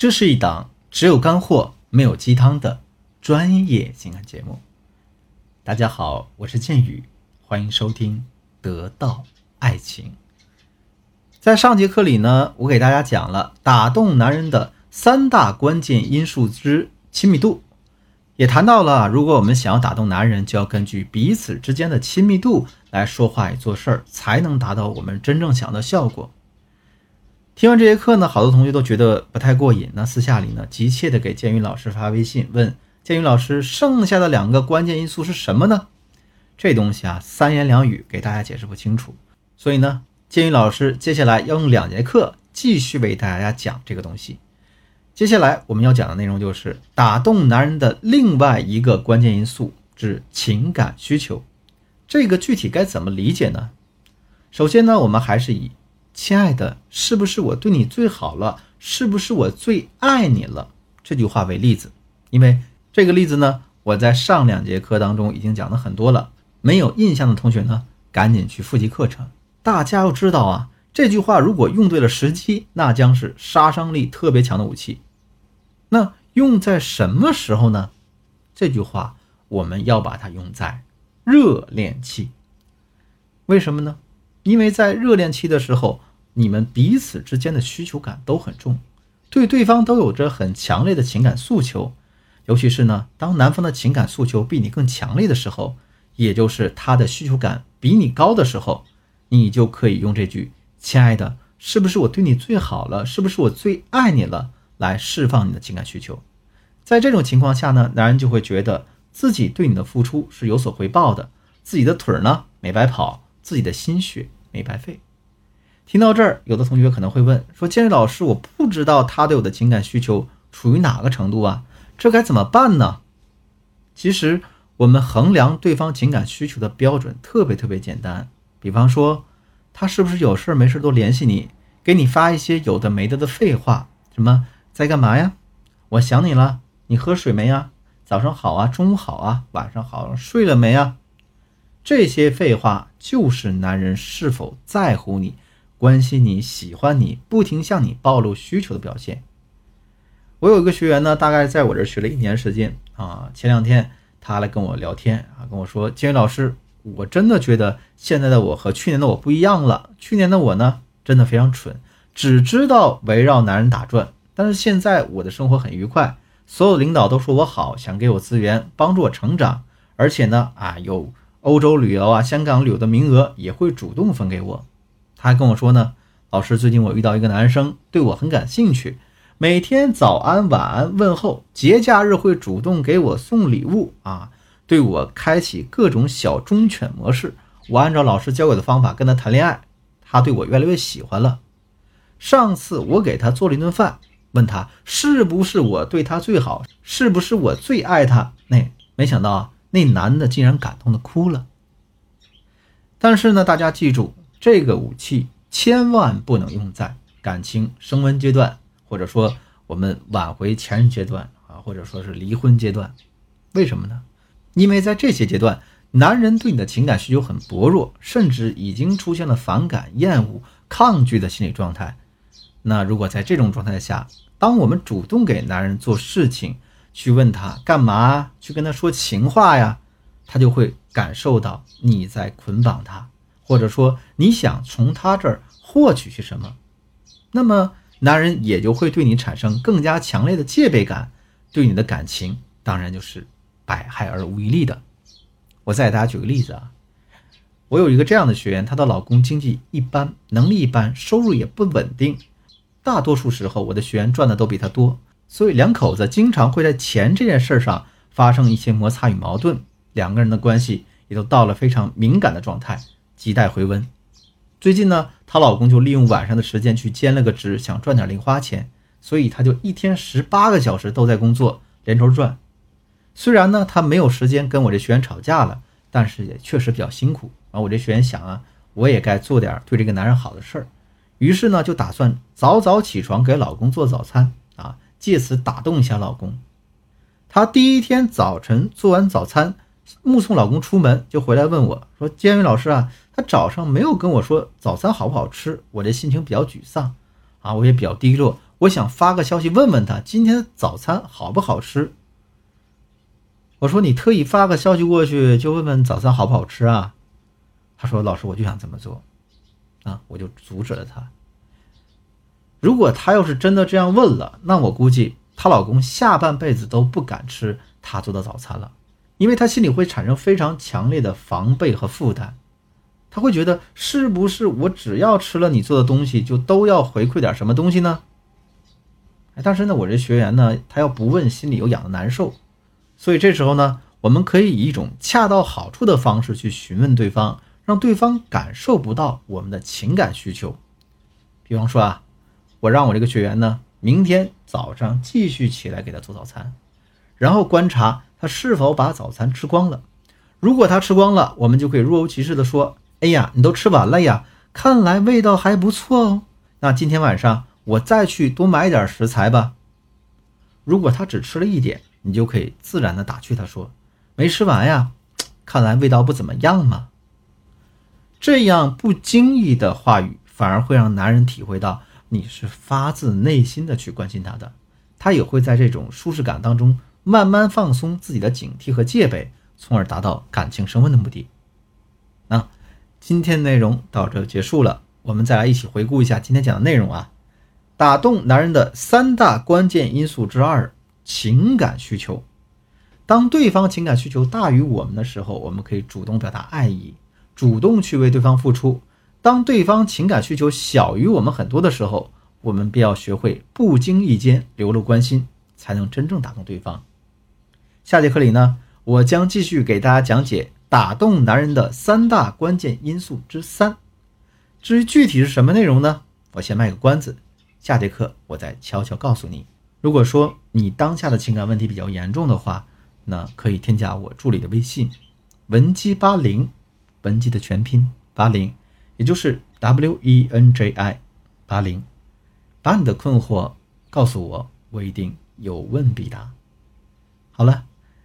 这是一档只有干货没有鸡汤的专业情感节目。大家好，我是剑宇，欢迎收听《得到爱情》。在上节课里呢，我给大家讲了打动男人的三大关键因素之亲密度，也谈到了如果我们想要打动男人，就要根据彼此之间的亲密度来说话做事儿，才能达到我们真正想要的效果。听完这节课呢，好多同学都觉得不太过瘾。那私下里呢，急切的给建宇老师发微信问建宇老师，剩下的两个关键因素是什么呢？这东西啊，三言两语给大家解释不清楚。所以呢，建宇老师接下来要用两节课继续为大家讲这个东西。接下来我们要讲的内容就是打动男人的另外一个关键因素是情感需求。这个具体该怎么理解呢？首先呢，我们还是以。亲爱的，是不是我对你最好了？是不是我最爱你了？这句话为例子，因为这个例子呢，我在上两节课当中已经讲的很多了。没有印象的同学呢，赶紧去复习课程。大家要知道啊，这句话如果用对了时机，那将是杀伤力特别强的武器。那用在什么时候呢？这句话我们要把它用在热恋期。为什么呢？因为在热恋期的时候，你们彼此之间的需求感都很重，对对方都有着很强烈的情感诉求。尤其是呢，当男方的情感诉求比你更强烈的时候，也就是他的需求感比你高的时候，你就可以用这句“亲爱的，是不是我对你最好了？是不是我最爱你了？”来释放你的情感需求。在这种情况下呢，男人就会觉得自己对你的付出是有所回报的，自己的腿儿呢没白跑。自己的心血没白费。听到这儿，有的同学可能会问说：“建宇老师，我不知道他对我的情感需求处于哪个程度啊？这该怎么办呢？”其实，我们衡量对方情感需求的标准特别特别简单。比方说，他是不是有事没事都联系你，给你发一些有的没的的废话？什么在干嘛呀？我想你了。你喝水没呀？早上好啊，中午好啊，晚上好，睡了没啊？这些废话就是男人是否在乎你、关心你、喜欢你、不停向你暴露需求的表现。我有一个学员呢，大概在我这学了一年时间啊。前两天他来跟我聊天啊，跟我说：“金宇老师，我真的觉得现在的我和去年的我不一样了。去年的我呢，真的非常蠢，只知道围绕男人打转。但是现在我的生活很愉快，所有领导都说我好，想给我资源，帮助我成长，而且呢，啊有。”欧洲旅游啊，香港旅游的名额也会主动分给我。他还跟我说呢，老师，最近我遇到一个男生，对我很感兴趣，每天早安晚安问候，节假日会主动给我送礼物啊，对我开启各种小忠犬模式。我按照老师教我的方法跟他谈恋爱，他对我越来越喜欢了。上次我给他做了一顿饭，问他是不是我对他最好，是不是我最爱他？那没想到啊。那男的竟然感动的哭了。但是呢，大家记住，这个武器千万不能用在感情升温阶段，或者说我们挽回前任阶段啊，或者说是离婚阶段。为什么呢？因为在这些阶段，男人对你的情感需求很薄弱，甚至已经出现了反感、厌恶、抗拒的心理状态。那如果在这种状态下，当我们主动给男人做事情，去问他干嘛？去跟他说情话呀，他就会感受到你在捆绑他，或者说你想从他这儿获取些什么，那么男人也就会对你产生更加强烈的戒备感，对你的感情当然就是百害而无一利的。我再给大家举个例子啊，我有一个这样的学员，她的老公经济一般，能力一般，收入也不稳定，大多数时候我的学员赚的都比他多。所以两口子经常会在钱这件事上发生一些摩擦与矛盾，两个人的关系也都到了非常敏感的状态，亟待回温。最近呢，她老公就利用晚上的时间去兼了个职，想赚点零花钱，所以她就一天十八个小时都在工作，连轴转。虽然呢，她没有时间跟我这学员吵架了，但是也确实比较辛苦。啊，我这学员想啊，我也该做点对这个男人好的事儿，于是呢，就打算早早起床给老公做早餐啊。借此打动一下老公。她第一天早晨做完早餐，目送老公出门，就回来问我说：“监狱老师啊，他早上没有跟我说早餐好不好吃，我这心情比较沮丧啊，我也比较低落，我想发个消息问问他今天早餐好不好吃。我说你特意发个消息过去就问问早餐好不好吃啊？他说老师我就想这么做，啊，我就阻止了他。如果她要是真的这样问了，那我估计她老公下半辈子都不敢吃她做的早餐了，因为他心里会产生非常强烈的防备和负担，他会觉得是不是我只要吃了你做的东西，就都要回馈点什么东西呢？哎，但是呢，我这学员呢，他要不问，心里又痒的难受，所以这时候呢，我们可以以一种恰到好处的方式去询问对方，让对方感受不到我们的情感需求，比方说啊。我让我这个学员呢，明天早上继续起来给他做早餐，然后观察他是否把早餐吃光了。如果他吃光了，我们就可以若无其事的说：“哎呀，你都吃完了呀，看来味道还不错哦。那今天晚上我再去多买点食材吧。”如果他只吃了一点，你就可以自然的打趣他说：“没吃完呀，看来味道不怎么样嘛。”这样不经意的话语，反而会让男人体会到。你是发自内心的去关心他的，他也会在这种舒适感当中慢慢放松自己的警惕和戒备，从而达到感情升温的目的。那今天的内容到这就结束了，我们再来一起回顾一下今天讲的内容啊。打动男人的三大关键因素之二：情感需求。当对方情感需求大于我们的时候，我们可以主动表达爱意，主动去为对方付出。当对方情感需求小于我们很多的时候，我们必要学会不经意间流露关心，才能真正打动对方。下节课里呢，我将继续给大家讲解打动男人的三大关键因素之三。至于具体是什么内容呢？我先卖个关子，下节课我再悄悄告诉你。如果说你当下的情感问题比较严重的话，那可以添加我助理的微信，文姬八零，文姬的全拼八零。也就是 W E N J I 八零，把你的困惑告诉我，我一定有问必答。好了，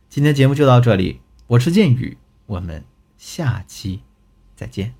今天节目就到这里，我是剑宇，我们下期再见。